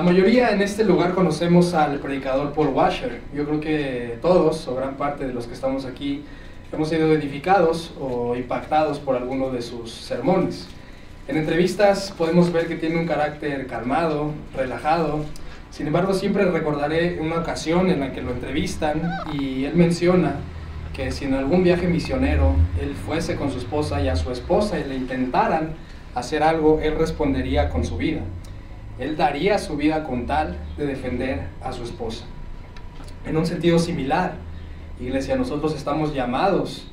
La mayoría en este lugar conocemos al predicador Paul Washer. Yo creo que todos, o gran parte de los que estamos aquí, hemos sido edificados o impactados por alguno de sus sermones. En entrevistas podemos ver que tiene un carácter calmado, relajado. Sin embargo, siempre recordaré una ocasión en la que lo entrevistan y él menciona que si en algún viaje misionero él fuese con su esposa y a su esposa y le intentaran hacer algo, él respondería con su vida. Él daría su vida con tal de defender a su esposa. En un sentido similar, iglesia, nosotros estamos llamados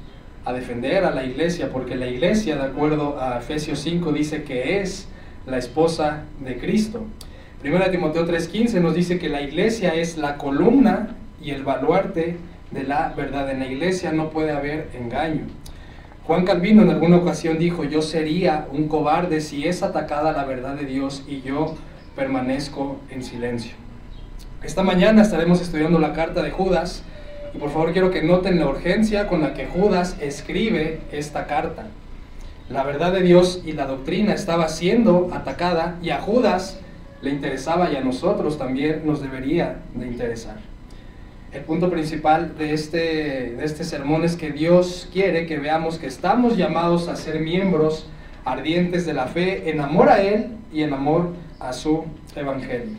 a defender a la iglesia, porque la iglesia, de acuerdo a Efesios 5, dice que es la esposa de Cristo. Primera Timoteo 3:15 nos dice que la iglesia es la columna y el baluarte de la verdad. En la iglesia no puede haber engaño. Juan Calvino en alguna ocasión dijo, yo sería un cobarde si es atacada la verdad de Dios y yo permanezco en silencio. Esta mañana estaremos estudiando la carta de Judas y por favor quiero que noten la urgencia con la que Judas escribe esta carta. La verdad de Dios y la doctrina estaba siendo atacada y a Judas le interesaba y a nosotros también nos debería de interesar. El punto principal de este, de este sermón es que Dios quiere que veamos que estamos llamados a ser miembros ardientes de la fe en amor a Él y en amor a su evangelio.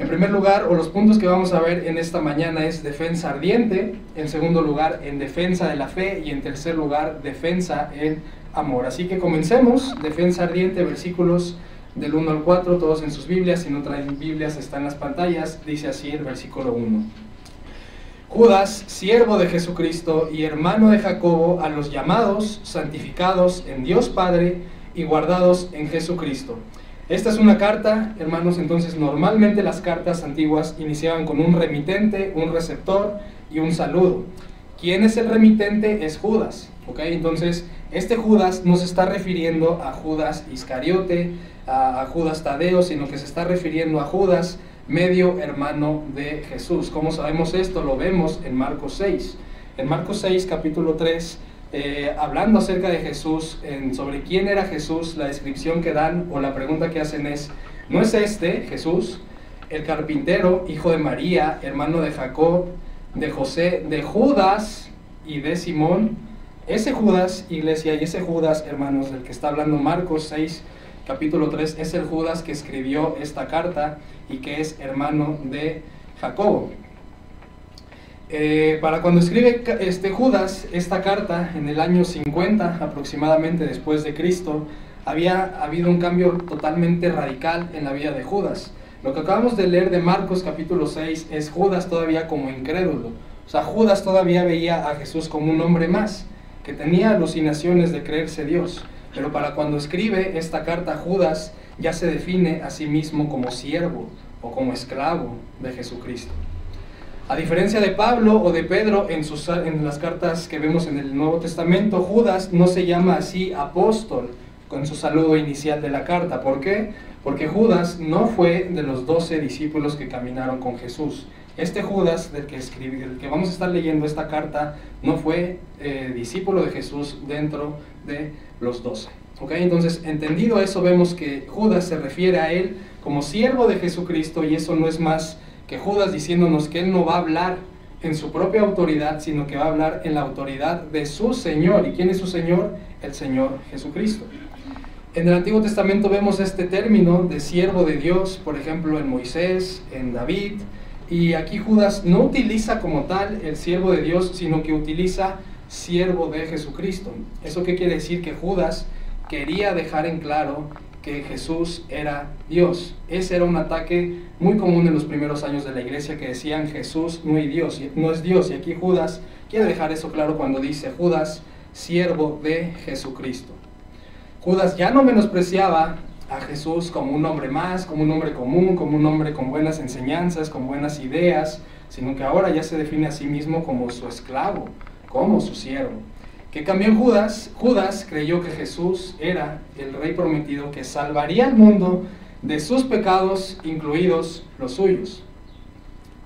En primer lugar, o los puntos que vamos a ver en esta mañana es defensa ardiente, en segundo lugar, en defensa de la fe y en tercer lugar, defensa en amor. Así que comencemos, defensa ardiente, versículos del 1 al 4, todos en sus Biblias, si no traen Biblias están en las pantallas, dice así el versículo 1. Judas, siervo de Jesucristo y hermano de Jacobo, a los llamados, santificados en Dios Padre y guardados en Jesucristo esta es una carta, hermanos, entonces normalmente las cartas antiguas iniciaban con un remitente, un receptor y un saludo. ¿Quién es el remitente? Es Judas. Entonces, este Judas no se está refiriendo a Judas Iscariote, a, a Judas Tadeo, sino que se está refiriendo a Judas, medio hermano de Jesús. ¿Cómo sabemos esto? Lo vemos en Marcos 6. En Marcos 6, capítulo 3, eh, hablando acerca de Jesús, sobre quién era Jesús, la descripción que dan o la pregunta que hacen es, ¿no es este Jesús, el carpintero, hijo de María, hermano de Jacob, de José, de Judas y de Simón? Ese Judas, iglesia, y ese Judas, hermanos, del que está hablando Marcos 6, capítulo 3, es el Judas que escribió esta carta y que es hermano de Jacobo. Eh, para cuando escribe este Judas esta carta en el año 50 aproximadamente después de Cristo, había habido un cambio totalmente radical en la vida de Judas. Lo que acabamos de leer de Marcos capítulo 6 es Judas todavía como incrédulo. O sea, Judas todavía veía a Jesús como un hombre más, que tenía alucinaciones de creerse Dios. Pero para cuando escribe esta carta, Judas ya se define a sí mismo como siervo o como esclavo de Jesucristo. A diferencia de Pablo o de Pedro en, sus, en las cartas que vemos en el Nuevo Testamento, Judas no se llama así apóstol con su saludo inicial de la carta. ¿Por qué? Porque Judas no fue de los doce discípulos que caminaron con Jesús. Este Judas, del que, del que vamos a estar leyendo esta carta, no fue eh, discípulo de Jesús dentro de los doce. ¿Okay? Entonces, entendido eso, vemos que Judas se refiere a él como siervo de Jesucristo y eso no es más que Judas diciéndonos que él no va a hablar en su propia autoridad, sino que va a hablar en la autoridad de su Señor. ¿Y quién es su Señor? El Señor Jesucristo. En el Antiguo Testamento vemos este término de siervo de Dios, por ejemplo, en Moisés, en David, y aquí Judas no utiliza como tal el siervo de Dios, sino que utiliza siervo de Jesucristo. ¿Eso qué quiere decir? Que Judas quería dejar en claro que Jesús era Dios. Ese era un ataque muy común en los primeros años de la iglesia que decían Jesús no es Dios, no es Dios. Y aquí Judas quiere dejar eso claro cuando dice Judas, siervo de Jesucristo. Judas ya no menospreciaba a Jesús como un hombre más, como un hombre común, como un hombre con buenas enseñanzas, con buenas ideas, sino que ahora ya se define a sí mismo como su esclavo, como su siervo. ¿Qué cambió Judas? Judas creyó que Jesús era el rey prometido que salvaría al mundo de sus pecados, incluidos los suyos.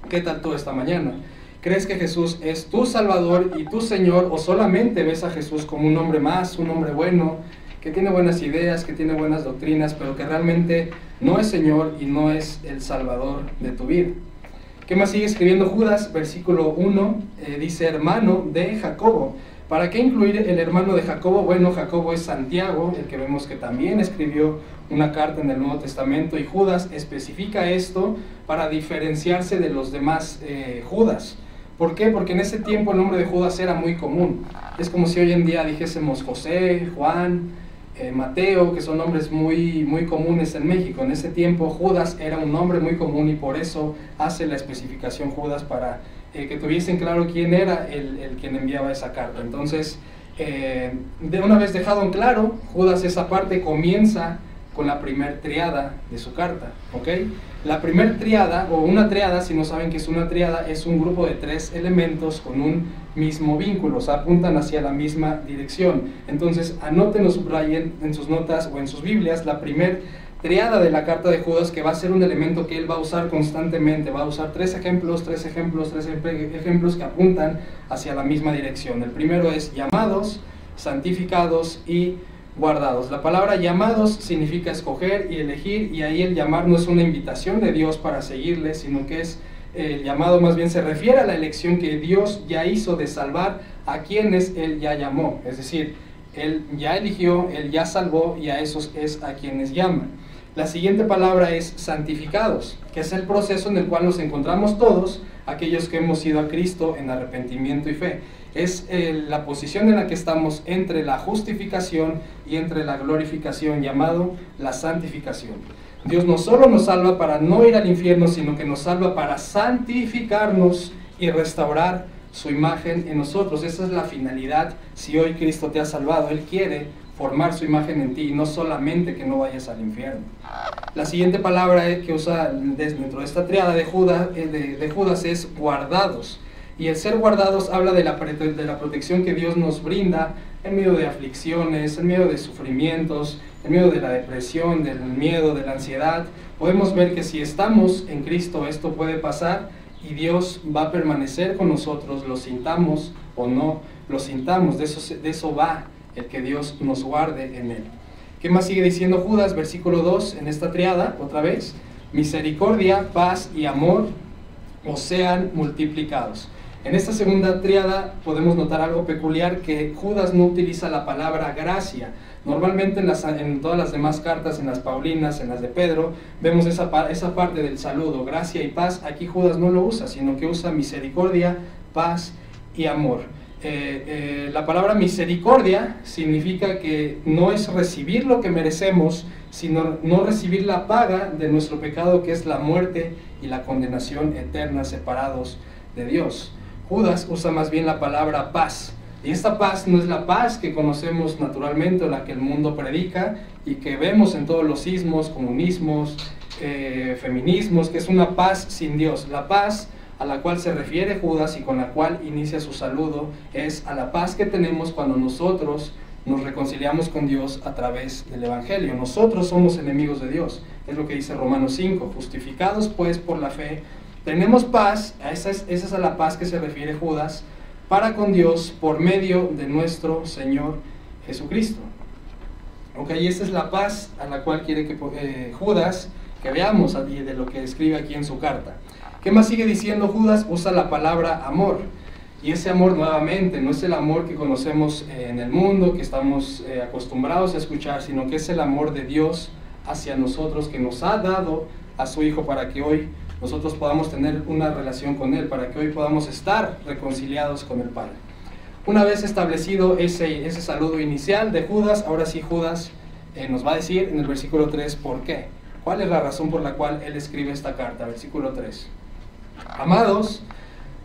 ¿Qué tal tú esta mañana? ¿Crees que Jesús es tu Salvador y tu Señor o solamente ves a Jesús como un hombre más, un hombre bueno, que tiene buenas ideas, que tiene buenas doctrinas, pero que realmente no es Señor y no es el Salvador de tu vida. ¿Qué más sigue escribiendo Judas? Versículo 1 eh, dice hermano de Jacobo. ¿Para qué incluir el hermano de Jacobo? Bueno, Jacobo es Santiago, el que vemos que también escribió una carta en el Nuevo Testamento y Judas especifica esto para diferenciarse de los demás eh, Judas. ¿Por qué? Porque en ese tiempo el nombre de Judas era muy común. Es como si hoy en día dijésemos José, Juan, eh, Mateo, que son nombres muy, muy comunes en México. En ese tiempo Judas era un nombre muy común y por eso hace la especificación Judas para eh, que tuviesen claro quién era el, el, quien enviaba esa carta. Entonces, eh, de una vez dejado en claro, Judas esa parte comienza con la primer triada de su carta, ¿ok? La primer triada, o una triada, si no saben qué es una triada, es un grupo de tres elementos con un mismo vínculo, o sea, apuntan hacia la misma dirección. Entonces, anoten o subrayen en sus notas o en sus Biblias la primer triada de la carta de Judas, que va a ser un elemento que él va a usar constantemente, va a usar tres ejemplos, tres ejemplos, tres ejemplos que apuntan hacia la misma dirección. El primero es llamados, santificados y guardados. La palabra llamados significa escoger y elegir y ahí el llamar no es una invitación de Dios para seguirle, sino que es el llamado más bien se refiere a la elección que Dios ya hizo de salvar a quienes Él ya llamó. Es decir, Él ya eligió, Él ya salvó y a esos es a quienes llama. La siguiente palabra es santificados, que es el proceso en el cual nos encontramos todos, aquellos que hemos ido a Cristo en arrepentimiento y fe es eh, la posición en la que estamos entre la justificación y entre la glorificación, llamado la santificación. Dios no solo nos salva para no ir al infierno, sino que nos salva para santificarnos y restaurar su imagen en nosotros. Esa es la finalidad si hoy Cristo te ha salvado. Él quiere formar su imagen en ti y no solamente que no vayas al infierno. La siguiente palabra que usa dentro de esta triada de Judas, eh, de Judas es guardados. Y el ser guardados habla de la, de la protección que Dios nos brinda en medio de aflicciones, en medio de sufrimientos, en medio de la depresión, del miedo, de la ansiedad. Podemos ver que si estamos en Cristo esto puede pasar y Dios va a permanecer con nosotros, lo sintamos o no lo sintamos. De eso, de eso va el que Dios nos guarde en él. ¿Qué más sigue diciendo Judas? Versículo 2 en esta triada, otra vez. Misericordia, paz y amor os sean multiplicados. En esta segunda triada podemos notar algo peculiar que Judas no utiliza la palabra gracia. Normalmente en, las, en, todas las demás cartas, en las Paulinas, en las de Pedro, vemos esa, esa parte del saludo, gracia y paz. Aquí Judas no lo usa, sino que usa misericordia, paz y amor. Eh, eh, la palabra misericordia significa que no es recibir lo que merecemos, sino no recibir la paga de nuestro pecado, que es la muerte y la condenación eterna separados de Dios. Judas usa más bien la palabra paz. Y esta paz no es la paz que conocemos naturalmente, la que el mundo predica y que vemos en todos los sismos, comunismos, eh, feminismos, que es una paz sin Dios. La paz a la cual se refiere Judas y con la cual inicia su saludo es a la paz que tenemos cuando nosotros nos reconciliamos con Dios a través del Evangelio. Nosotros somos enemigos de Dios. Es lo que dice Romanos 5. Justificados pues por la fe tenemos paz, esa es, esa es a la paz que se refiere Judas, para con Dios por medio de nuestro Señor Jesucristo. Ok, y esa es la paz a la cual quiere que eh, Judas, que veamos de lo que escribe aquí en su carta. ¿Qué más sigue diciendo Judas? Usa la palabra amor. Y ese amor nuevamente no es el amor que conocemos eh, en el mundo, que estamos eh, acostumbrados a escuchar, sino que es el amor de Dios hacia nosotros que nos ha dado a su Hijo para que hoy nosotros podamos tener una relación con Él, para que hoy podamos estar reconciliados con el Padre. Una vez establecido ese, ese saludo inicial de Judas, ahora sí Judas eh, nos va a decir en el versículo 3 por qué. ¿Cuál es la razón por la cual él escribe esta carta? Versículo 3. Amados,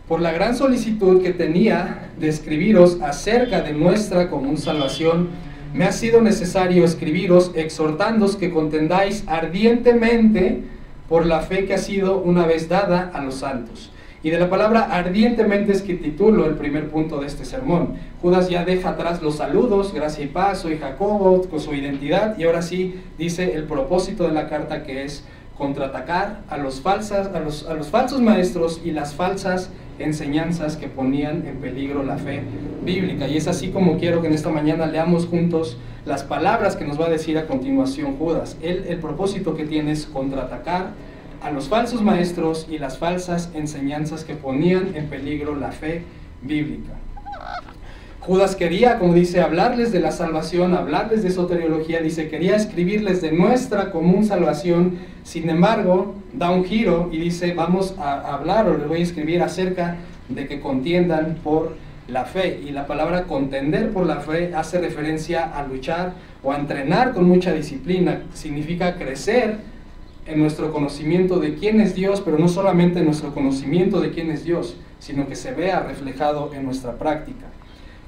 por la gran solicitud que tenía de escribiros acerca de nuestra común salvación, me ha sido necesario escribiros exhortándoos que contendáis ardientemente por la fe que ha sido una vez dada a los santos. Y de la palabra ardientemente es que titulo el primer punto de este sermón. Judas ya deja atrás los saludos, gracia y paz, soy Jacobo, con su identidad, y ahora sí dice el propósito de la carta que es contraatacar a los, a los, a los falsos maestros y las falsas enseñanzas que ponían en peligro la fe bíblica. Y es así como quiero que en esta mañana leamos juntos las palabras que nos va a decir a continuación Judas. Él, el propósito que tiene es contraatacar a los falsos maestros y las falsas enseñanzas que ponían en peligro la fe bíblica. Judas quería, como dice, hablarles de la salvación, hablarles de soteriología, dice, quería escribirles de nuestra común salvación, sin embargo, da un giro y dice, vamos a hablar o les voy a escribir acerca de que contiendan por la fe. Y la palabra contender por la fe hace referencia a luchar o a entrenar con mucha disciplina, significa crecer en nuestro conocimiento de quién es Dios, pero no solamente en nuestro conocimiento de quién es Dios, sino que se vea reflejado en nuestra práctica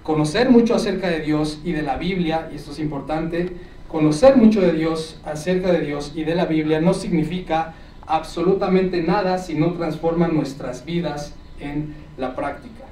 conocer mucho acerca de Dios y de la Biblia, y esto es importante, conocer mucho de Dios, acerca de Dios y de la Biblia no significa absolutamente nada si no transforma nuestras vidas en la práctica.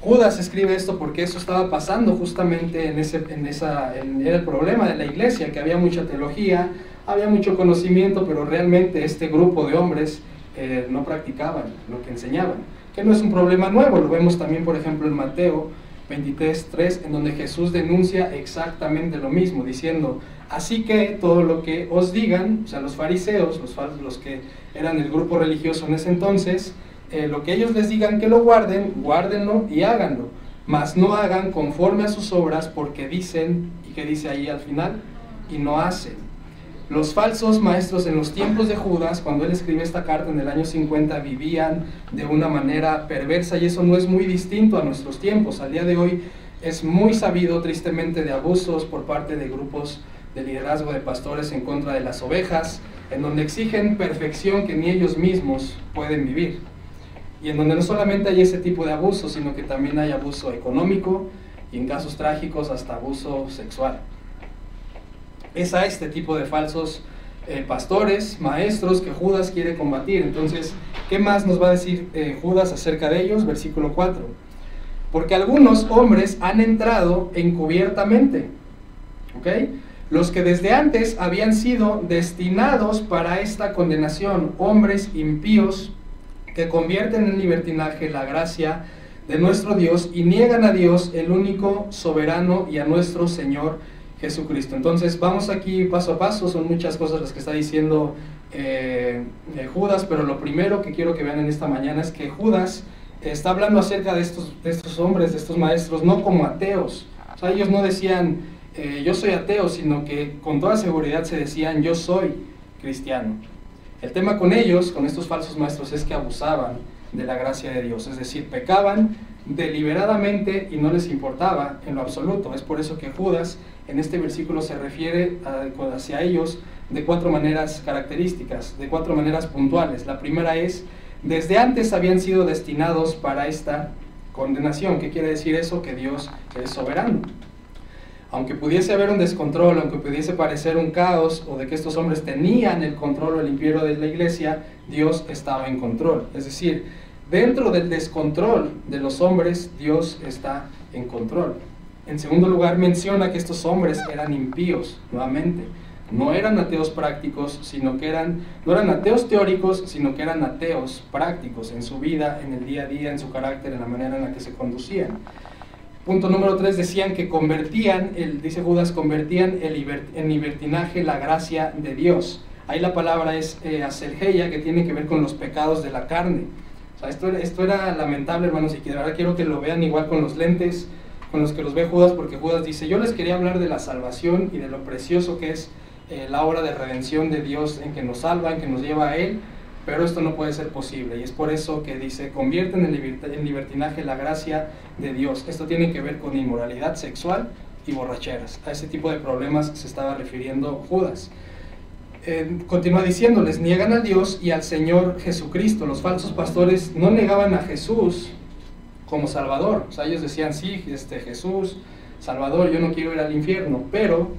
Judas escribe esto porque eso estaba pasando justamente en ese en esa, en, el problema de la iglesia, que había mucha teología, había mucho conocimiento, pero realmente este grupo de hombres eh, no practicaban lo que enseñaban que no es un problema nuevo, lo vemos también por ejemplo en Mateo 23.3, en donde Jesús denuncia exactamente lo mismo, diciendo, así que todo lo que os digan, o sea, los fariseos, los, los que eran el grupo religioso en ese entonces, eh, lo que ellos les digan que lo guarden, guárdenlo y háganlo, mas no hagan conforme a sus obras porque dicen, y que dice ahí al final, y no hacen. Los falsos maestros en los tiempos de Judas, cuando él escribe esta carta en el año 50, vivían de una manera perversa y eso no es muy distinto a nuestros tiempos. Al día de hoy es muy sabido tristemente de abusos por parte de grupos de liderazgo de pastores en contra de las ovejas, en donde exigen perfección que ni ellos mismos pueden vivir. Y en donde no solamente hay ese tipo de abuso, sino que también hay abuso económico y en casos trágicos hasta abuso sexual es a este tipo de falsos eh, pastores, maestros que Judas quiere combatir. Entonces, ¿qué más nos va a decir eh, Judas acerca de ellos? Versículo 4. Porque algunos hombres han entrado encubiertamente, ¿ok? Los que desde antes habían sido destinados para esta condenación, hombres impíos que convierten en libertinaje la gracia de nuestro Dios y niegan a Dios, el único soberano, y a nuestro Señor. Entonces vamos aquí paso a paso, son muchas cosas las que está diciendo eh, eh, Judas, pero lo primero que quiero que vean en esta mañana es que Judas está hablando acerca de estos, de estos hombres, de estos maestros, no como ateos. Ellos no decían eh, yo soy ateo, sino que con toda seguridad se decían yo soy cristiano. El tema con ellos, con estos falsos maestros, es que abusaban de la gracia de Dios, es decir, pecaban deliberadamente y no les importaba en lo absoluto. Es por eso que Judas en este versículo se refiere hacia ellos de cuatro maneras características, de cuatro maneras puntuales. La primera es, desde antes habían sido destinados para esta condenación. ¿Qué quiere decir eso? Que Dios es soberano. Aunque pudiese haber un descontrol, aunque pudiese parecer un caos o de que estos hombres tenían el control o el imperio de la iglesia, Dios estaba en control. Es decir, dentro del descontrol de los hombres, Dios está en control. En segundo lugar, menciona que estos hombres eran impíos, nuevamente. No eran ateos prácticos, sino que eran, no eran ateos teóricos, sino que eran ateos prácticos en su vida, en el día a día, en su carácter, en la manera en la que se conducían. Punto número tres, decían que convertían, dice Judas, convertían el en libertinaje la gracia de Dios. Ahí la palabra es eh, aselgeia, que tiene que ver con los pecados de la carne. Esto, esto era lamentable, hermanos, y que ahora quiero que lo vean igual con los lentes con los que los ve Judas, porque Judas dice, yo les quería hablar de la salvación y de lo precioso que es eh, la obra de redención de Dios en que nos salva, en que nos lleva a Él, pero esto no puede ser posible. Y es por eso que dice, convierten en, libertinaje la gracia de Dios. Esto tiene que ver con inmoralidad sexual y borracheras. A ese tipo de problemas se estaba refiriendo Judas. Eh, continúa diciendo, les niegan a Dios y al Señor Jesucristo. Los falsos pastores no negaban a Jesús, como Salvador. O sea, ellos decían, sí, este, Jesús, Salvador, yo no quiero ir al infierno, pero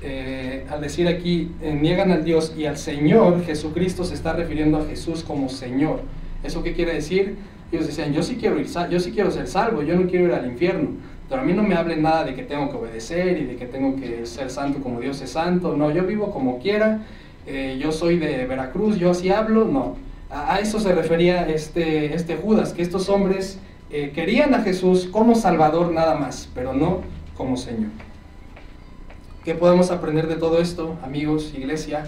eh, al decir aquí, eh, niegan al Dios y al Señor, Jesucristo se está refiriendo a Jesús como Señor. ¿Eso qué quiere decir? Ellos decían, yo sí quiero ir, yo sí quiero ser salvo, yo no quiero ir al infierno. Pero a mí no me hablen nada de que tengo que obedecer y de que tengo que ser santo como Dios es santo. No, yo vivo como quiera. Eh, yo soy de Veracruz, yo así hablo. No, A, eso se refería este, este Judas, que estos hombres eh, querían a Jesús como Salvador nada más, pero no como Señor. ¿Qué podemos aprender de todo esto, amigos, iglesia?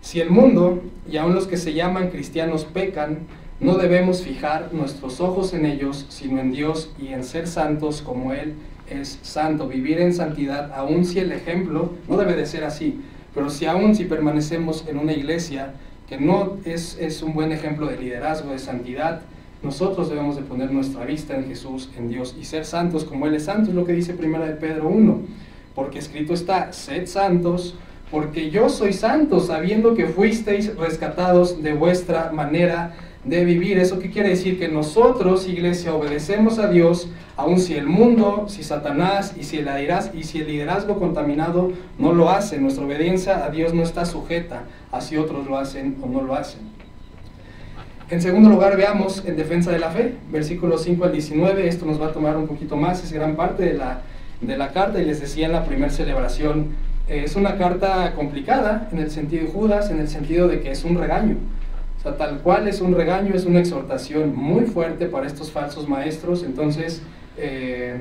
Si el mundo y aun los que se llaman cristianos pecan, no debemos fijar nuestros ojos en ellos, sino en Dios y en ser santos como Él es santo. Vivir en santidad, aun si el ejemplo no debe de ser así, pero si aún si permanecemos en una iglesia que no es, es un buen ejemplo de liderazgo, de santidad, nosotros debemos de poner nuestra vista en Jesús, en Dios, y ser santos como Él es santo, es lo que dice primera de Pedro 1, porque escrito está, sed santos, porque yo soy santo, sabiendo que fuisteis rescatados de vuestra manera de vivir. ¿Eso qué quiere decir? Que nosotros, iglesia, obedecemos a Dios, aun si el mundo, si Satanás y si el, y si el liderazgo contaminado no lo hace. Nuestra obediencia a Dios no está sujeta a si otros lo hacen o no lo hacen. En segundo lugar, veamos en defensa de la fe, versículos 5 al 19. Esto nos va a tomar un poquito más, es gran parte de la, de la carta. Y les decía en la primera celebración, eh, es una carta complicada en el sentido de Judas, en el sentido de que es un regaño tal cual es un regaño, es una exhortación muy fuerte para estos falsos maestros. Entonces, eh,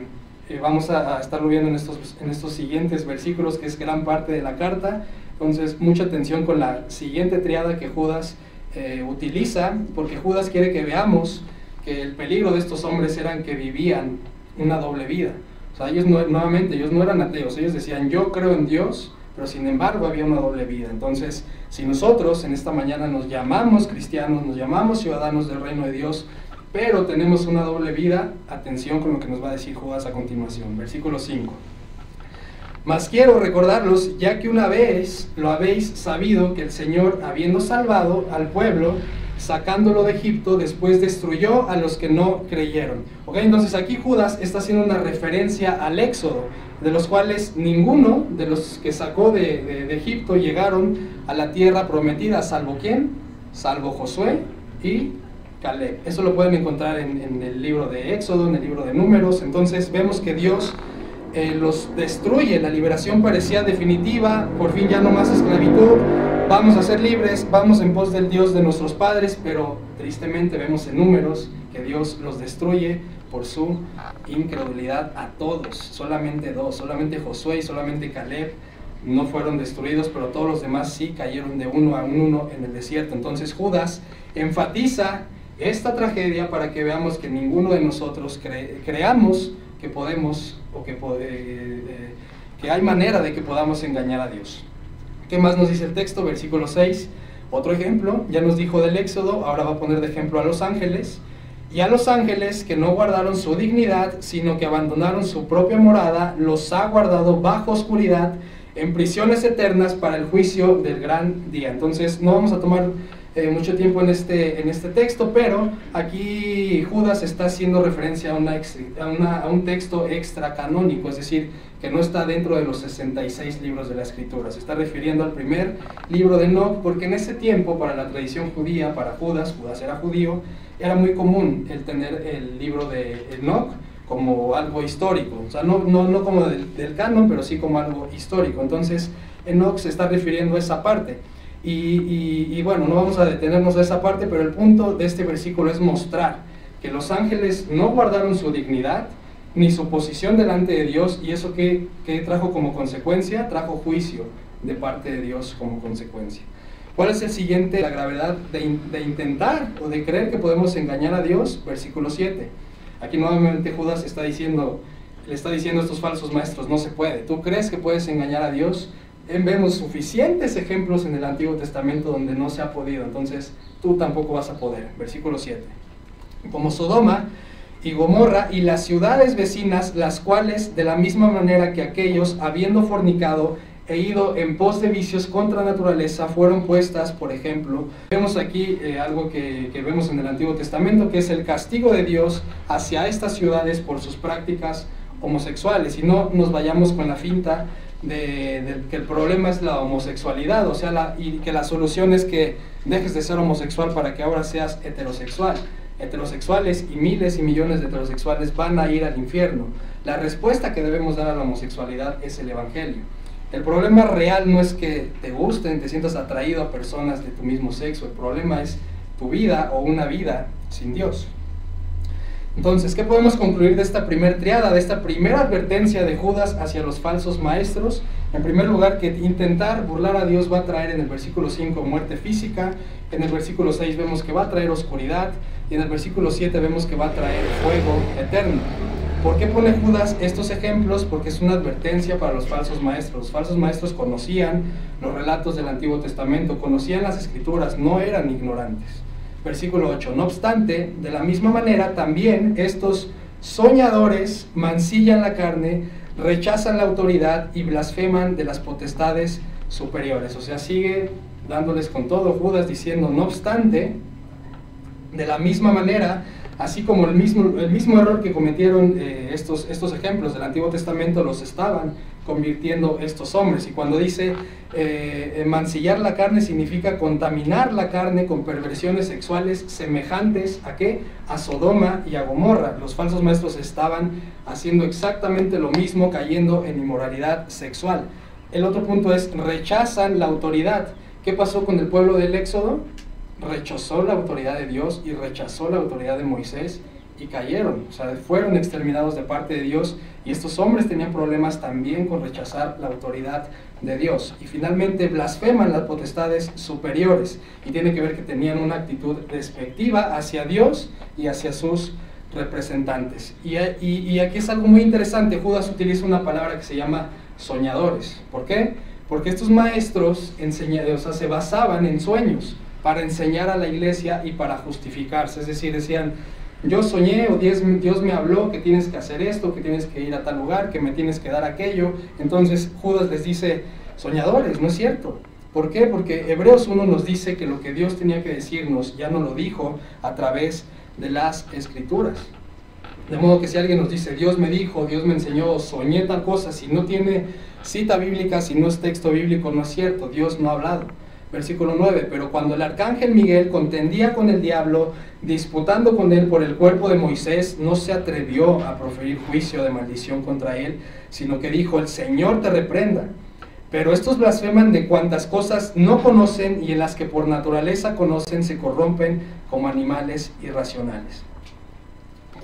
eh, vamos a, estarlo viendo en estos, en estos siguientes versículos, que es gran parte de la carta. Entonces, mucha atención con la siguiente triada que Judas eh, utiliza, porque Judas quiere que veamos que el peligro de estos hombres eran que vivían una doble vida. O sea, ellos no, nuevamente, ellos no eran ateos, ellos decían, yo creo en Dios, pero sin embargo había una doble vida. Entonces, si nosotros en esta mañana nos llamamos cristianos, nos llamamos ciudadanos del reino de Dios, pero tenemos una doble vida, atención con lo que nos va a decir Judas a continuación, versículo 5. Mas quiero recordarlos, ya que una vez lo habéis sabido que el Señor, habiendo salvado al pueblo, sacándolo de Egipto, después destruyó a los que no creyeron. ¿Ok? Entonces aquí Judas está haciendo una referencia al Éxodo, de los cuales ninguno de los que sacó de, Egipto llegaron a la tierra prometida, salvo quién? Salvo Josué y Caleb. Eso lo pueden encontrar en, el libro de Éxodo, en el libro de Números. Entonces vemos que Dios eh, los destruye, la liberación parecía definitiva, por fin ya no más esclavitud, vamos a ser libres, vamos en pos del Dios de nuestros padres, pero tristemente vemos en números que Dios los destruye por su incredulidad a todos, solamente dos, solamente Josué y solamente Caleb no fueron destruidos, pero todos los demás sí cayeron de uno a uno en el desierto. Entonces Judas enfatiza esta tragedia para que veamos que ninguno de nosotros creamos que podemos o que, eh, eh, que hay manera de que podamos engañar a Dios. ¿Qué más nos dice el texto? Versículo 6. Otro ejemplo, ya nos dijo del Éxodo, ahora va a poner de ejemplo a los ángeles. Y a los ángeles que no guardaron su dignidad, sino que abandonaron su propia morada, los ha guardado bajo oscuridad en prisiones eternas para el juicio del gran día. Entonces, no vamos a tomar eh, mucho tiempo en este, en este texto, pero aquí Judas está haciendo referencia a, una, a, un texto extra canónico, es decir, que no está dentro de los 66 libros de la Escritura. Se está refiriendo al primer libro de Enoch, porque en ese tiempo, para la tradición judía, para Judas, Judas era judío, era muy común el tener el libro de Enoch como algo histórico, o sea, no, no, no como del, del canon, pero sí como algo histórico. Entonces, Enoch se está refiriendo a esa parte. Y, bueno, no vamos a detenernos a esa parte, pero el punto de este versículo es mostrar que los ángeles no guardaron su dignidad ni su posición delante de Dios y eso que, trajo como consecuencia, trajo juicio de parte de Dios como consecuencia. ¿Cuál es el siguiente? La gravedad de, de, intentar o de creer que podemos engañar a Dios. Versículo 7. Aquí nuevamente Judas está diciendo, le está diciendo a estos falsos maestros, no se puede. ¿Tú crees que puedes engañar a Dios? Vemos suficientes ejemplos en el Antiguo Testamento donde no se ha podido, entonces tú tampoco vas a poder. Versículo 7. Como Sodoma y Gomorra y las ciudades vecinas, las cuales de la misma manera que aquellos, habiendo fornicado e ido en pos de vicios contra naturaleza, fueron puestas, por ejemplo, vemos aquí eh, algo que, que vemos en el Antiguo Testamento, que es el castigo de Dios hacia estas ciudades por sus prácticas homosexuales. Y no nos vayamos con la finta de, que el problema es la homosexualidad, o sea, la, y que la solución es que dejes de ser homosexual para que ahora seas heterosexual. Heterosexuales y miles y millones de heterosexuales van a ir al infierno. La respuesta que debemos dar a la homosexualidad es el Evangelio. El problema real no es que te gusten, te sientas atraído a personas de tu mismo sexo, el problema es tu vida o una vida sin Dios. Entonces, ¿qué podemos concluir de esta primera triada, de esta primera advertencia de Judas hacia los falsos maestros? En primer lugar, que intentar burlar a Dios va a traer en el versículo 5 muerte física, en el versículo 6 vemos que va a traer oscuridad y en el versículo 7 vemos que va a traer fuego eterno. ¿Por qué pone Judas estos ejemplos? Porque es una advertencia para los falsos maestros. Los falsos maestros conocían los relatos del Antiguo Testamento, conocían las escrituras, no eran ignorantes versículo 8. No obstante, de la misma manera, también estos soñadores mancillan la carne, rechazan la autoridad y blasfeman de las potestades superiores. O sea, sigue dándoles con todo Judas diciendo, no obstante, de la misma manera, así como el mismo, el mismo error que cometieron eh, estos, estos ejemplos del Antiguo Testamento los estaban convirtiendo estos hombres. Y cuando dice eh, mancillar la carne significa contaminar la carne con perversiones sexuales semejantes a qué? A Sodoma y a Gomorra. Los falsos maestros estaban haciendo exactamente lo mismo, cayendo en inmoralidad sexual. El otro punto es rechazan la autoridad. ¿Qué pasó con el pueblo del Éxodo? Rechazó la autoridad de Dios y rechazó la autoridad de Moisés y cayeron, o sea, fueron exterminados de parte de Dios y estos hombres tenían problemas también con rechazar la autoridad de Dios. Y finalmente blasfeman las potestades superiores y tiene que ver que tenían una actitud despectiva hacia Dios y hacia sus representantes. Y, y, aquí es algo muy interesante, Judas utiliza una palabra que se llama soñadores. ¿Por qué? Porque estos maestros o sea, se basaban en sueños para enseñar a la iglesia y para justificarse. Es decir, decían, yo soñé o Dios, me habló que tienes que hacer esto, que tienes que ir a tal lugar, que me tienes que dar aquello. Entonces Judas les dice, soñadores, no es cierto. ¿Por qué? Porque Hebreos 1 nos dice que lo que Dios tenía que decirnos ya no lo dijo a través de las escrituras. De modo que si alguien nos dice, Dios me dijo, Dios me enseñó, soñé tal cosa, si no tiene cita bíblica, si no es texto bíblico, no es cierto, Dios no ha hablado. Versículo 9, pero cuando el arcángel Miguel contendía con el diablo, disputando con él por el cuerpo de Moisés, no se atrevió a proferir juicio de maldición contra él, sino que dijo, el Señor te reprenda. Pero estos blasfeman de cuantas cosas no conocen y en las que por naturaleza conocen se corrompen como animales irracionales.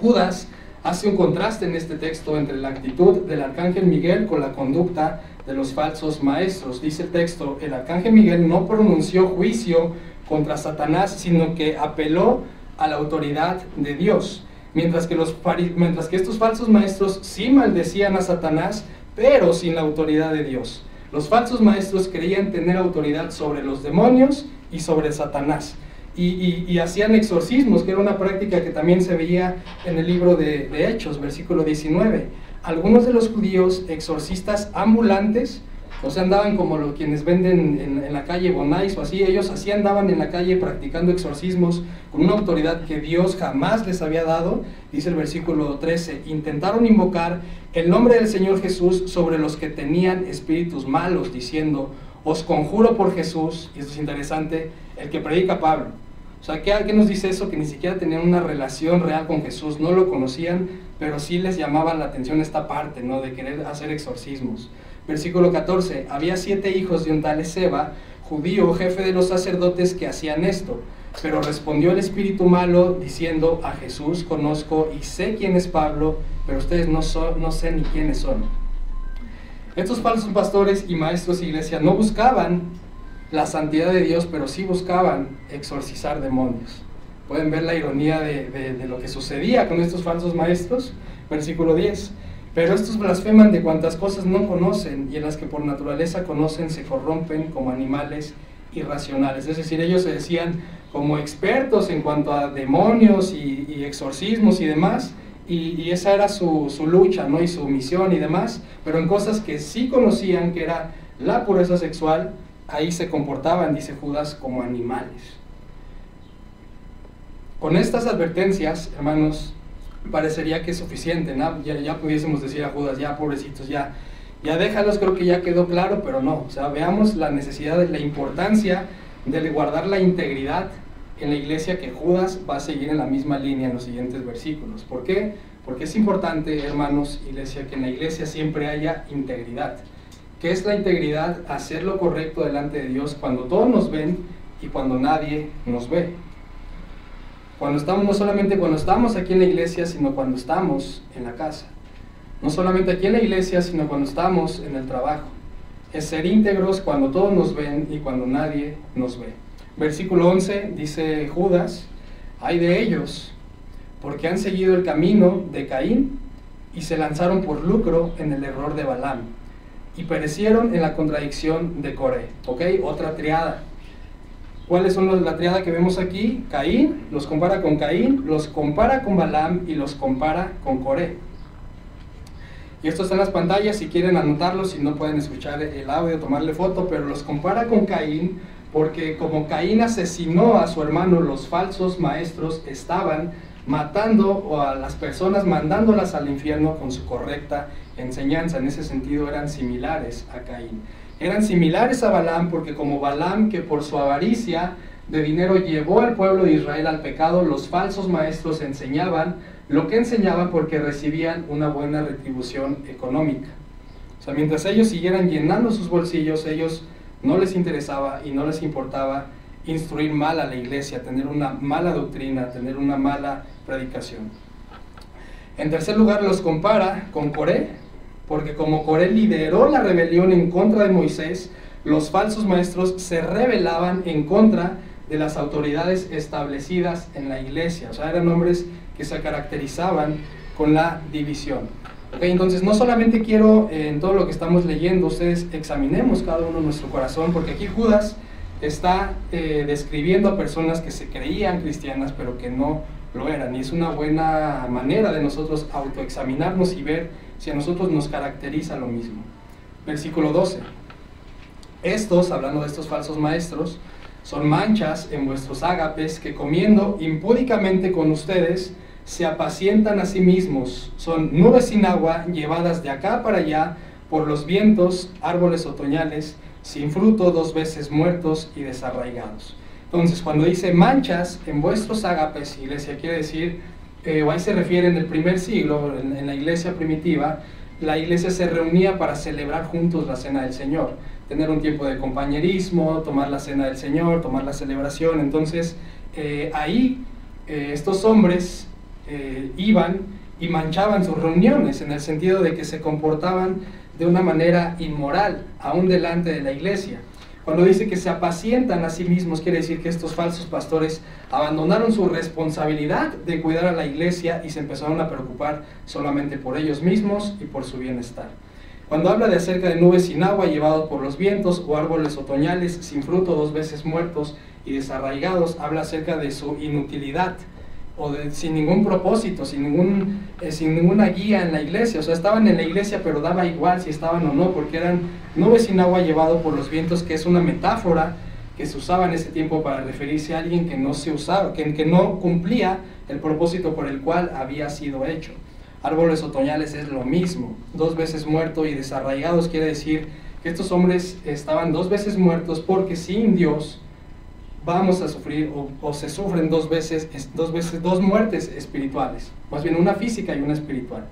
Judas hace un contraste en este texto entre la actitud del arcángel Miguel con la conducta de los falsos maestros. Dice el texto, el arcángel Miguel no pronunció juicio contra Satanás, sino que apeló a la autoridad de Dios. Mientras que, los, mientras que estos falsos maestros sí maldecían a Satanás, pero sin la autoridad de Dios. Los falsos maestros creían tener autoridad sobre los demonios y sobre Satanás. Y, hacían exorcismos, que era una práctica que también se veía en el libro de, de Hechos, versículo 19 algunos de los judíos exorcistas ambulantes, o sea, andaban como los quienes venden en, la calle Bonais o así, ellos así andaban en la calle practicando exorcismos con una autoridad que Dios jamás les había dado, dice el versículo 13, intentaron invocar el nombre del Señor Jesús sobre los que tenían espíritus malos, diciendo, os conjuro por Jesús, y esto es interesante, el que predica Pablo. O sea, ¿qué, ¿qué, nos dice eso? Que ni siquiera tenían una relación real con Jesús, no lo conocían, pero sí les llamaba la atención esta parte, ¿no? De querer hacer exorcismos. Versículo 14, había siete hijos de un tal Seba, judío, jefe de los sacerdotes, que hacían esto. Pero respondió el espíritu malo diciendo, a Jesús conozco y sé quién es Pablo, pero ustedes no, son, no sé ni quiénes son. Estos falsos pastores y maestros de iglesia no buscaban la santidad de Dios, pero sí buscaban exorcizar demonios. Pueden ver la ironía de, lo que sucedía con estos falsos maestros. Versículo 10. Pero estos blasfeman de cuantas cosas no conocen y en las que por naturaleza conocen se corrompen como animales irracionales. Es decir, ellos se decían como expertos en cuanto a demonios y, exorcismos y demás, y, esa era su, su, lucha ¿no? y su misión y demás, pero en cosas que sí conocían, que era la pureza sexual, ahí se comportaban, dice Judas, como animales. Con estas advertencias, hermanos, parecería que es suficiente, ¿no? ya, pudiésemos decir a Judas, ya pobrecitos, ya, ya déjalos, creo que ya quedó claro, pero no, o sea, veamos la necesidad, la importancia de guardar la integridad en la iglesia que Judas va a seguir en la misma línea en los siguientes versículos. ¿Por qué? Porque es importante, hermanos, iglesia, que en la iglesia siempre haya integridad. ¿Qué es la integridad? Hacer lo correcto delante de Dios cuando todos nos ven y cuando nadie nos ve. Cuando estamos, no solamente cuando estamos aquí en la iglesia, sino cuando estamos en la casa. No solamente aquí en la iglesia, sino cuando estamos en el trabajo. Es ser íntegros cuando todos nos ven y cuando nadie nos ve. Versículo 11 dice Judas, hay de ellos, porque han seguido el camino de Caín y se lanzaron por lucro en el error de Balaam y perecieron en la contradicción de Coré. ¿Ok? Otra triada. ¿Cuáles son los, la triada que vemos aquí? Caín, los compara con Caín, los compara con Balaam y los compara con Coré. Y esto está en las pantallas si quieren anotarlo, si no pueden escuchar el audio, tomarle foto, pero los compara con Caín porque como Caín asesinó a su hermano, los falsos maestros estaban matando a las personas, mandándolas al infierno con su correcta enseñanza. En ese sentido eran similares a Caín. Eran similares a Balaam porque como Balaam que por su avaricia de dinero llevó al pueblo de Israel al pecado, los falsos maestros enseñaban lo que enseñaban porque recibían una buena retribución económica. O sea, mientras ellos siguieran llenando sus bolsillos, ellos no les interesaba y no les importaba instruir mal a la iglesia, tener una mala doctrina, tener una mala predicación. En tercer lugar, los compara con Coré, porque como Coré lideró la rebelión en contra de Moisés, los falsos maestros se rebelaban en contra de las autoridades establecidas en la iglesia. O sea, eran hombres que se caracterizaban con la división. entonces, no solamente quiero eh, en todo lo que estamos leyendo, ustedes examinemos cada uno nuestro corazón, porque aquí Judas está eh, describiendo a personas que se creían cristianas, pero que no lo eran. Y es una buena manera de nosotros autoexaminarnos y ver si a nosotros nos caracteriza lo mismo. Versículo 12. Estos, hablando de estos falsos maestros, son manchas en vuestros ágapes que comiendo impúdicamente con ustedes se apacientan a sí mismos. Son nubes sin agua llevadas de acá para allá por los vientos, árboles otoñales, sin fruto, dos veces muertos y desarraigados. Entonces, cuando dice manchas en vuestros ágapes, iglesia, quiere decir, eh, ahí se refiere en el primer siglo, en, la iglesia primitiva, la iglesia se reunía para celebrar juntos la cena del Señor, tener un tiempo de compañerismo, tomar la cena del Señor, tomar la celebración. Entonces, eh, ahí eh, estos hombres iban y manchaban sus reuniones en el sentido de que se comportaban de una manera inmoral, aún delante de la iglesia. Cuando dice que se apacientan a sí mismos, quiere decir que estos falsos pastores abandonaron su responsabilidad de cuidar a la iglesia y se empezaron a preocupar solamente por ellos mismos y por su bienestar. Cuando habla de acerca de nubes sin agua llevados por los vientos o árboles otoñales sin fruto dos veces muertos y desarraigados, habla acerca de su inutilidad sin ningún propósito, sin, ningún, eh, sin ninguna guía en la iglesia. O sea, estaban en la iglesia, pero daba igual si estaban o no, porque eran nubes sin agua llevado por los vientos, que es una metáfora que se usaba en ese tiempo para referirse a alguien que no se usaba, que, que no cumplía el propósito por el cual había sido hecho. Árboles otoñales es lo mismo, dos veces muertos y desarraigados quiere decir que estos hombres estaban dos veces muertos porque sin Dios vamos a sufrir o, se sufren dos veces, dos veces, dos muertes espirituales, más bien una física y una espiritual.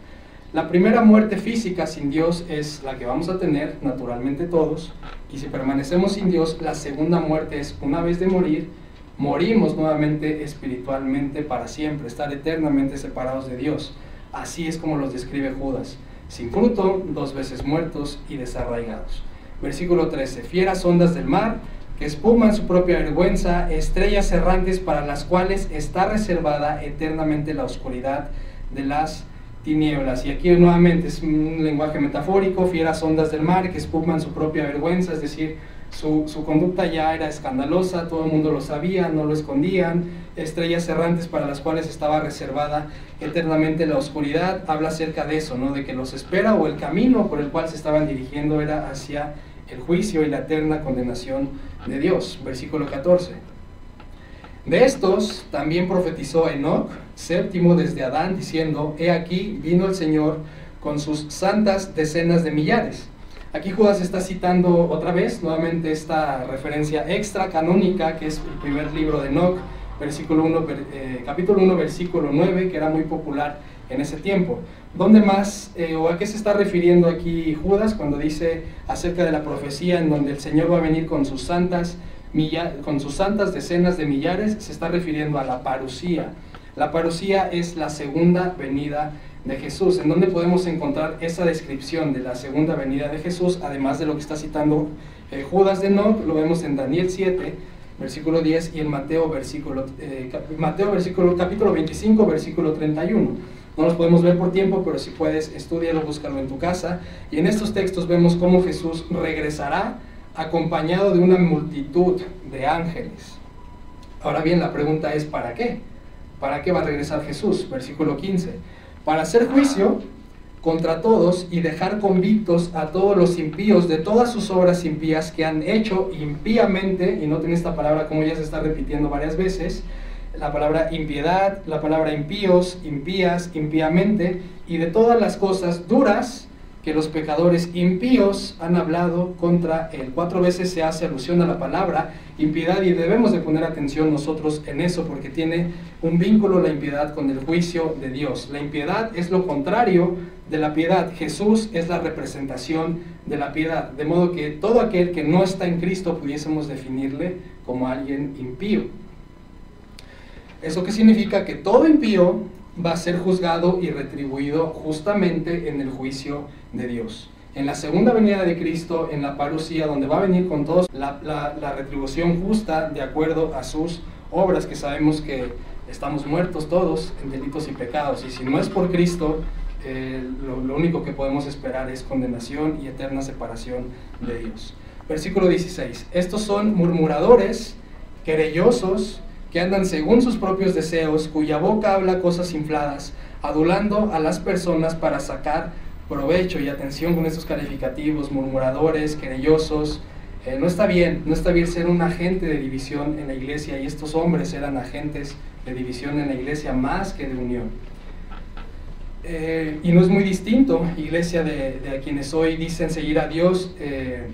La primera muerte física sin Dios es la que vamos a tener naturalmente todos, y si permanecemos sin Dios, la segunda muerte es una vez de morir, morimos nuevamente espiritualmente para siempre, estar eternamente separados de Dios. Así es como los describe Judas, sin fruto, dos veces muertos y desarraigados. Versículo 13, fieras ondas del mar, que espuman su propia vergüenza, estrellas errantes para las cuales está reservada eternamente la oscuridad de las tinieblas. Y aquí nuevamente es un lenguaje metafórico, fieras ondas del mar que espuman su propia vergüenza, es decir, su, su, conducta ya era escandalosa, todo el mundo lo sabía, no lo escondían, estrellas errantes para las cuales estaba reservada eternamente la oscuridad, habla acerca de eso, ¿no? de que los espera o el camino por el cual se estaban dirigiendo era hacia el juicio y la eterna condenación de Dios. Versículo 14. De estos también profetizó Enoch, séptimo desde Adán, diciendo, He aquí vino el Señor con sus santas decenas de millares. Aquí Judas está citando otra vez, nuevamente, esta referencia extra canónica, que es el primer libro de Enoch, versículo 1, eh, capítulo 1, versículo 9, que era muy popular en ese tiempo. ¿Dónde más eh, o a qué se está refiriendo aquí Judas cuando dice acerca de la profecía en donde el Señor va a venir con sus santas con sus santas decenas de millares, se está refiriendo a la parucía. La parucía es la segunda venida de Jesús. ¿En dónde podemos encontrar esa descripción de la segunda venida de Jesús? Además de lo que está citando eh, Judas de No, lo vemos en Daniel 7, versículo 10 y en Mateo, versículo, eh, Mateo versículo, capítulo 25, versículo 31. No los podemos ver por tiempo, pero si puedes, estudialo, búscalo en tu casa. Y en estos textos vemos cómo Jesús regresará acompañado de una multitud de ángeles. Ahora bien, la pregunta es, ¿para qué? ¿Para qué va a regresar Jesús? Versículo 15. Para hacer juicio contra todos y dejar convictos a todos los impíos de todas sus obras impías que han hecho impíamente, y noten esta palabra como ya se está repitiendo varias veces, la palabra impiedad, la palabra impíos, impías, impíamente, y de todas las cosas duras que los pecadores impíos han hablado contra él. Cuatro veces se hace alusión a la palabra impiedad y debemos de poner atención nosotros en eso porque tiene un vínculo la impiedad con el juicio de Dios. La impiedad es lo contrario de la piedad. Jesús es la representación de la piedad. De modo que todo aquel que no está en Cristo pudiésemos definirle como alguien impío. ¿Eso qué significa? Que todo impío va a ser juzgado y retribuido justamente en el juicio de Dios. En la segunda venida de Cristo, en la parucía, donde va a venir con todos la, la, retribución justa de acuerdo a sus obras, que sabemos que estamos muertos todos en delitos y pecados. Y si no es por Cristo, eh, lo, lo único que podemos esperar es condenación y eterna separación de Dios. Versículo 16. Estos son murmuradores, querellosos, que andan según sus propios deseos, cuya boca habla cosas infladas, adulando a las personas para sacar provecho y atención con estos calificativos, murmuradores, querellosos. Eh, no está bien, no está bien ser un agente de división en la iglesia y estos hombres eran agentes de división en la iglesia más que de unión. Eh, y no es muy distinto, iglesia de, de, quienes hoy dicen seguir a Dios. Eh,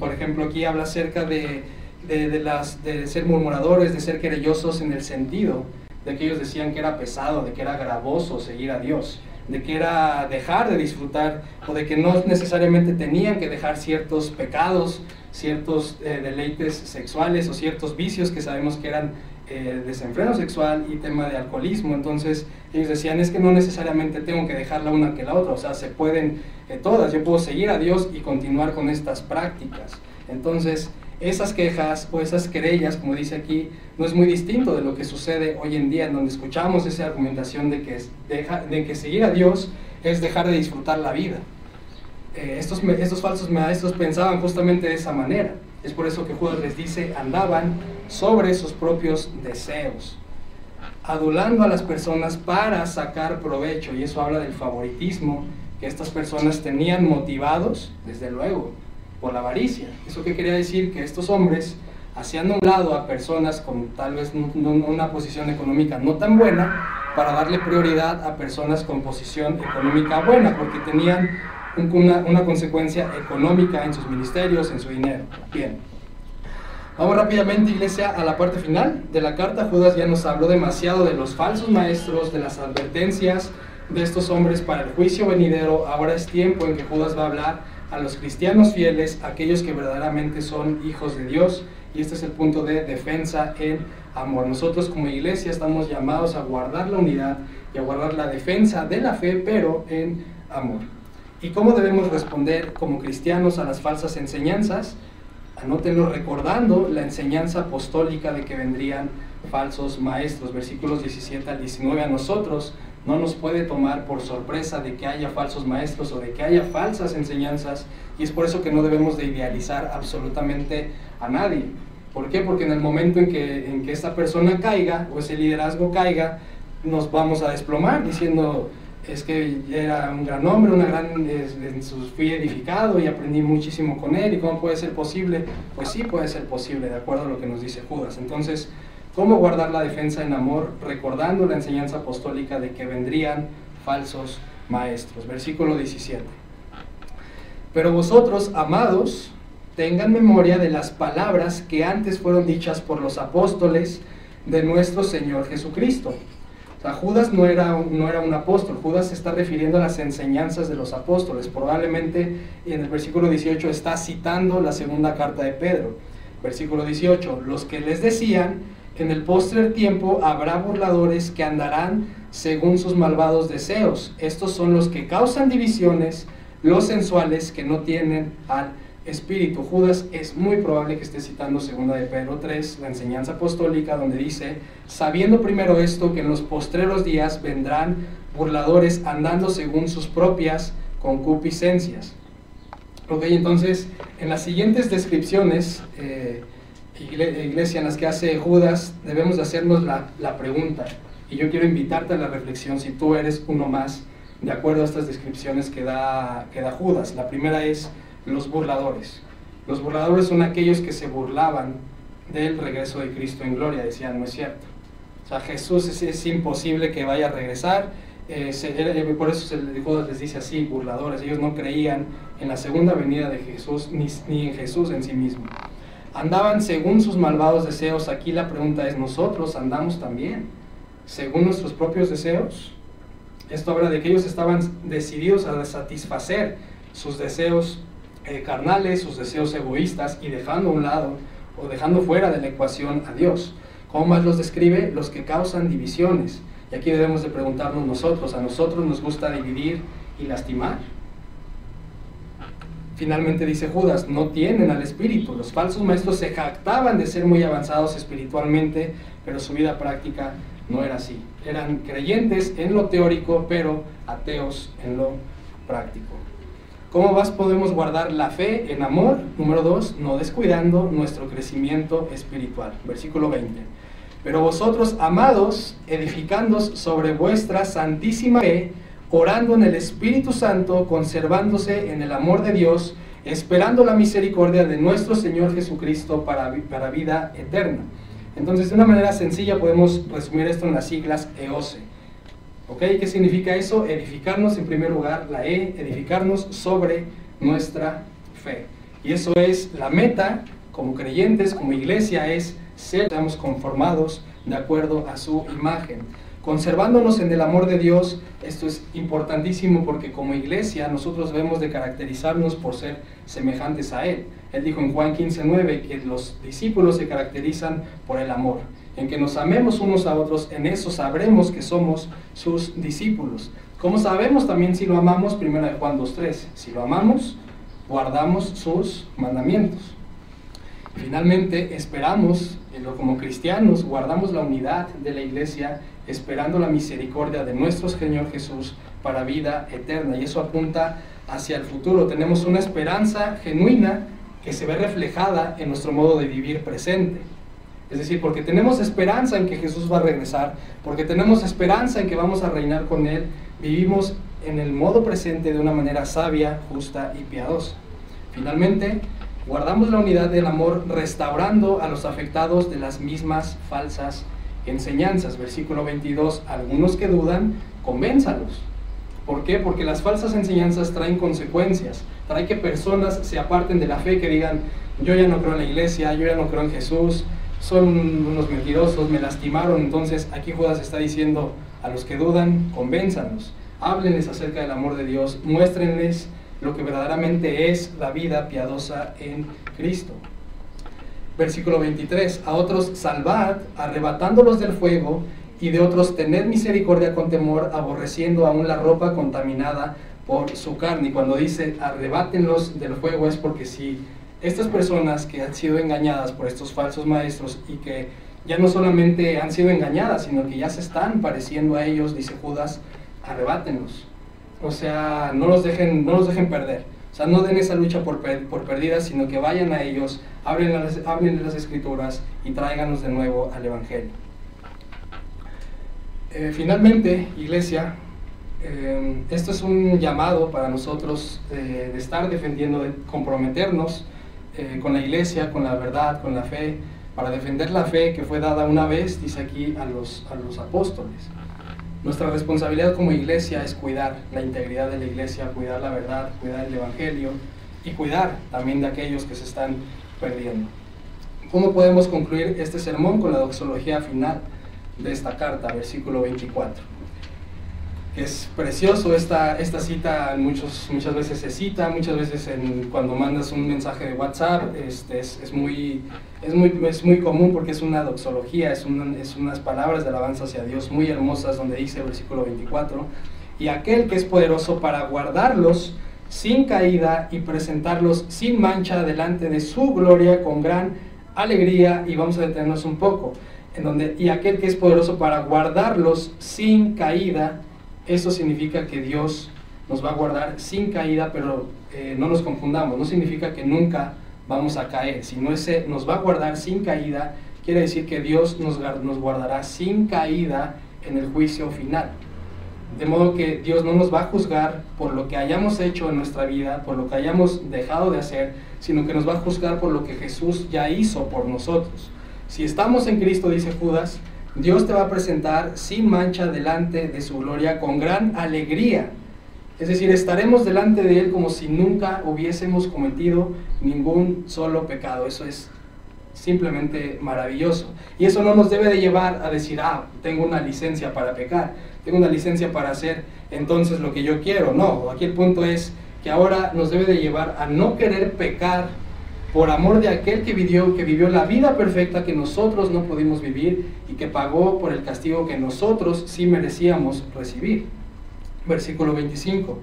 por ejemplo, aquí habla acerca de de, las, de ser murmuradores, de ser querellosos en el sentido de que ellos decían que era pesado, de que era gravoso seguir a Dios, de que era dejar de disfrutar o de que no necesariamente tenían que dejar ciertos pecados, ciertos eh, deleites sexuales o ciertos vicios que sabemos que eran eh, desenfreno sexual y tema de alcoholismo. Entonces ellos decían es que no necesariamente tengo que dejar la una que la otra, o sea, se pueden eh, todas, yo puedo seguir a Dios y continuar con estas prácticas. Entonces, esas quejas o esas querellas, como dice aquí, no es muy distinto de lo que sucede hoy en día, en donde escuchamos esa argumentación de que, de que seguir a Dios es dejar de disfrutar la vida. Eh, estos, falsos maestros pensaban justamente de esa manera. Es por eso que Judas les dice, andaban sobre sus propios deseos, adulando a las personas para sacar provecho. Y eso habla del favoritismo que estas personas tenían motivados, desde luego, por la avaricia. ¿Eso qué quería decir? Que estos hombres hacían un a personas con tal vez una posición económica no tan buena para darle prioridad a personas con posición económica buena, porque tenían una, una consecuencia económica en sus ministerios, en su dinero. Bien. Vamos rápidamente, iglesia, a la parte final de la carta. Judas ya nos habló demasiado de los falsos maestros, de las advertencias de estos hombres para el juicio venidero. Ahora es tiempo en que Judas va a hablar a los cristianos fieles, aquellos que verdaderamente son hijos de Dios. Y este es el punto de defensa en amor. Nosotros como iglesia estamos llamados a guardar la unidad y a guardar la defensa de la fe, pero en amor. ¿Y cómo debemos responder como cristianos a las falsas enseñanzas? Anótenlo recordando la enseñanza apostólica de que vendrían falsos maestros, versículos 17 al 19. A nosotros no nos puede tomar por sorpresa de que haya falsos maestros o de que haya falsas enseñanzas y es por eso que no debemos de idealizar absolutamente a nadie. ¿Por qué? Porque en el momento en que, en que esta persona caiga o ese liderazgo caiga, nos vamos a desplomar diciendo es que era un gran hombre, una gran, fui edificado y aprendí muchísimo con él y cómo puede ser posible. Pues sí puede ser posible, de acuerdo a lo que nos dice Judas. Entonces, ¿Cómo guardar la defensa en amor? Recordando la enseñanza apostólica de que vendrían falsos maestros. Versículo 17. Pero vosotros, amados, tengan memoria de las palabras que antes fueron dichas por los apóstoles de nuestro Señor Jesucristo. O sea, Judas no era, no era un apóstol, Judas se está refiriendo a las enseñanzas de los apóstoles. Probablemente en el versículo 18 está citando la segunda carta de Pedro. Versículo 18, los que les decían, en el postrer tiempo habrá burladores que andarán según sus malvados deseos. Estos son los que causan divisiones, los sensuales que no tienen al espíritu. Judas es muy probable que esté citando segunda de Pedro 3, la enseñanza apostólica, donde dice, sabiendo primero esto, que en los postreros días vendrán burladores andando según sus propias concupiscencias. Ok, entonces, en las siguientes descripciones, eh, iglesia en las que hace Judas, debemos de hacernos la, la pregunta, y yo quiero invitarte a la reflexión si tú eres uno más, de acuerdo a estas descripciones que da, que da Judas. La primera es, los burladores. Los burladores son aquellos que se burlaban del regreso de Cristo en gloria, decían, no es cierto. O sea, Jesús es, imposible que vaya a regresar. Eh, eh, por eso se, les dice así, burladores. Ellos no creían en la segunda venida de Jesús ni, ni en Jesús en sí mismo. Andaban según sus malvados deseos. Aquí la pregunta es, ¿nosotros andamos también según nuestros propios deseos? Esto habla de que ellos estaban decididos a satisfacer sus deseos eh, carnales, sus deseos egoístas y dejando a un lado o dejando fuera de la ecuación a Dios. ¿Cómo más los describe? Los que causan divisiones. Y aquí debemos de preguntarnos nosotros, ¿a nosotros nos gusta dividir y lastimar? Finalmente dice Judas, no tienen al Espíritu. Los falsos maestros se jactaban de ser muy avanzados espiritualmente, pero su vida práctica no era así. Eran creyentes en lo teórico, pero ateos en lo práctico. ¿Cómo más podemos guardar la fe en amor? Número dos, no descuidando nuestro crecimiento espiritual. Versículo 20. Pero vosotros, amados, edificándos sobre vuestra santísima fe, orando en el Espíritu Santo, conservándose en el amor de Dios, esperando la misericordia de nuestro Señor Jesucristo para, para vida eterna. Entonces, de una manera sencilla podemos resumir esto en las siglas EOSE ¿Ok? ¿Qué significa eso? Edificarnos en primer lugar, la E, edificarnos sobre nuestra fe. Y eso es la meta como creyentes, como iglesia, es ser, seamos conformados de acuerdo a su imagen. Conservándonos en el amor de Dios, esto es importantísimo porque como iglesia nosotros debemos de caracterizarnos por ser semejantes a Él. Él dijo en Juan 15:9 que los discípulos se caracterizan por el amor en que nos amemos unos a otros, en eso sabremos que somos sus discípulos. ¿Cómo sabemos también si lo amamos? Primero de Juan 2.3. Si lo amamos, guardamos sus mandamientos. Finalmente, esperamos, como cristianos, guardamos la unidad de la iglesia, esperando la misericordia de nuestro Señor Jesús para vida eterna. Y eso apunta hacia el futuro. Tenemos una esperanza genuina que se ve reflejada en nuestro modo de vivir presente. Es decir, porque tenemos esperanza en que Jesús va a regresar, porque tenemos esperanza en que vamos a reinar con Él, vivimos en el modo presente de una manera sabia, justa y piadosa. Finalmente, guardamos la unidad del amor restaurando a los afectados de las mismas falsas enseñanzas. Versículo 22, algunos que dudan, convénzalos. ¿Por qué? Porque las falsas enseñanzas traen consecuencias, trae que personas se aparten de la fe, que digan, yo ya no creo en la iglesia, yo ya no creo en Jesús, son unos mentirosos, me lastimaron. Entonces aquí Judas está diciendo a los que dudan, convénzanos, háblenles acerca del amor de Dios, muéstrenles lo que verdaderamente es la vida piadosa en Cristo. Versículo 23, a otros salvad, arrebatándolos del fuego, y de otros tened misericordia con temor, aborreciendo aún la ropa contaminada por su carne. Y cuando dice arrebátenlos del fuego es porque si estas personas que han sido engañadas por estos falsos maestros y que ya no solamente han sido engañadas, sino que ya se están pareciendo a ellos, dice Judas, arrebátenlos. O sea, no los dejen, no los dejen perder. O sea, no den esa lucha por, por perdida, sino que vayan a ellos, hablen las, las escrituras y tráiganos de nuevo al Evangelio. Eh, finalmente, iglesia, eh, esto es un llamado para nosotros eh, de estar defendiendo, de comprometernos con la iglesia, con la verdad, con la fe, para defender la fe que fue dada una vez, dice aquí, a los, a los apóstoles. Nuestra responsabilidad como iglesia es cuidar la integridad de la iglesia, cuidar la verdad, cuidar el Evangelio y cuidar también de aquellos que se están perdiendo. ¿Cómo podemos concluir este sermón con la doxología final de esta carta, versículo 24? Es precioso. Esta, esta cita, muchos, muchas veces se cita, muchas veces en, cuando mandas un mensaje de WhatsApp, este, es, es, muy, es, muy, es muy común porque es una doxología, es, es unas palabras de alabanza hacia Dios muy hermosas donde dice el versículo 24, y aquel que es poderoso para guardarlos sin caída y presentarlos sin mancha delante de su gloria con gran alegría, y vamos a detenernos un poco, en donde, y aquel que es poderoso para guardarlos sin caída, eso significa que Dios nos va a guardar sin caída, pero eh, no nos confundamos, no significa que nunca vamos a caer, sino ese nos va a guardar sin caída, quiere decir que Dios nos, nos guardará sin caída en el juicio final. De modo que Dios no nos va a juzgar por lo que hayamos hecho en nuestra vida, por lo que hayamos dejado de hacer, sino que nos va a juzgar por lo que Jesús ya hizo por nosotros. Si estamos en Cristo, dice Judas, Dios te va a presentar sin mancha delante de su gloria con gran alegría. Es decir, estaremos delante de Él como si nunca hubiésemos cometido ningún solo pecado. Eso es simplemente maravilloso. Y eso no nos debe de llevar a decir, ah, tengo una licencia para pecar, tengo una licencia para hacer entonces lo que yo quiero. No, aquí el punto es que ahora nos debe de llevar a no querer pecar por amor de aquel que vivió, que vivió la vida perfecta que nosotros no pudimos vivir y que pagó por el castigo que nosotros sí merecíamos recibir. Versículo 25.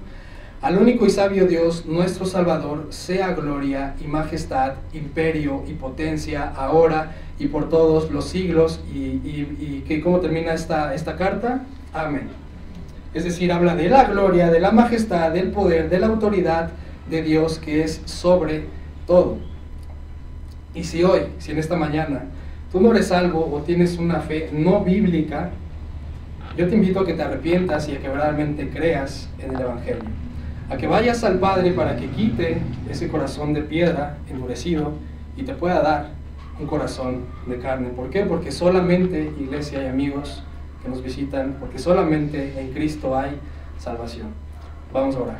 Al único y sabio Dios, nuestro Salvador, sea gloria y majestad, imperio y potencia, ahora y por todos los siglos. ¿Y, y, cómo termina esta, esta carta? Amén. Es decir, habla de la gloria, de la majestad, del poder, de la autoridad de Dios que es sobre todo. Y si hoy, si en esta mañana, tú no eres algo o tienes una fe no bíblica, yo te invito a que te arrepientas y a que verdaderamente creas en el Evangelio. A que vayas al Padre para que quite ese corazón de piedra endurecido y te pueda dar un corazón de carne. ¿Por qué? Porque solamente, iglesia y amigos que nos visitan, porque solamente en Cristo hay salvación. Vamos a orar.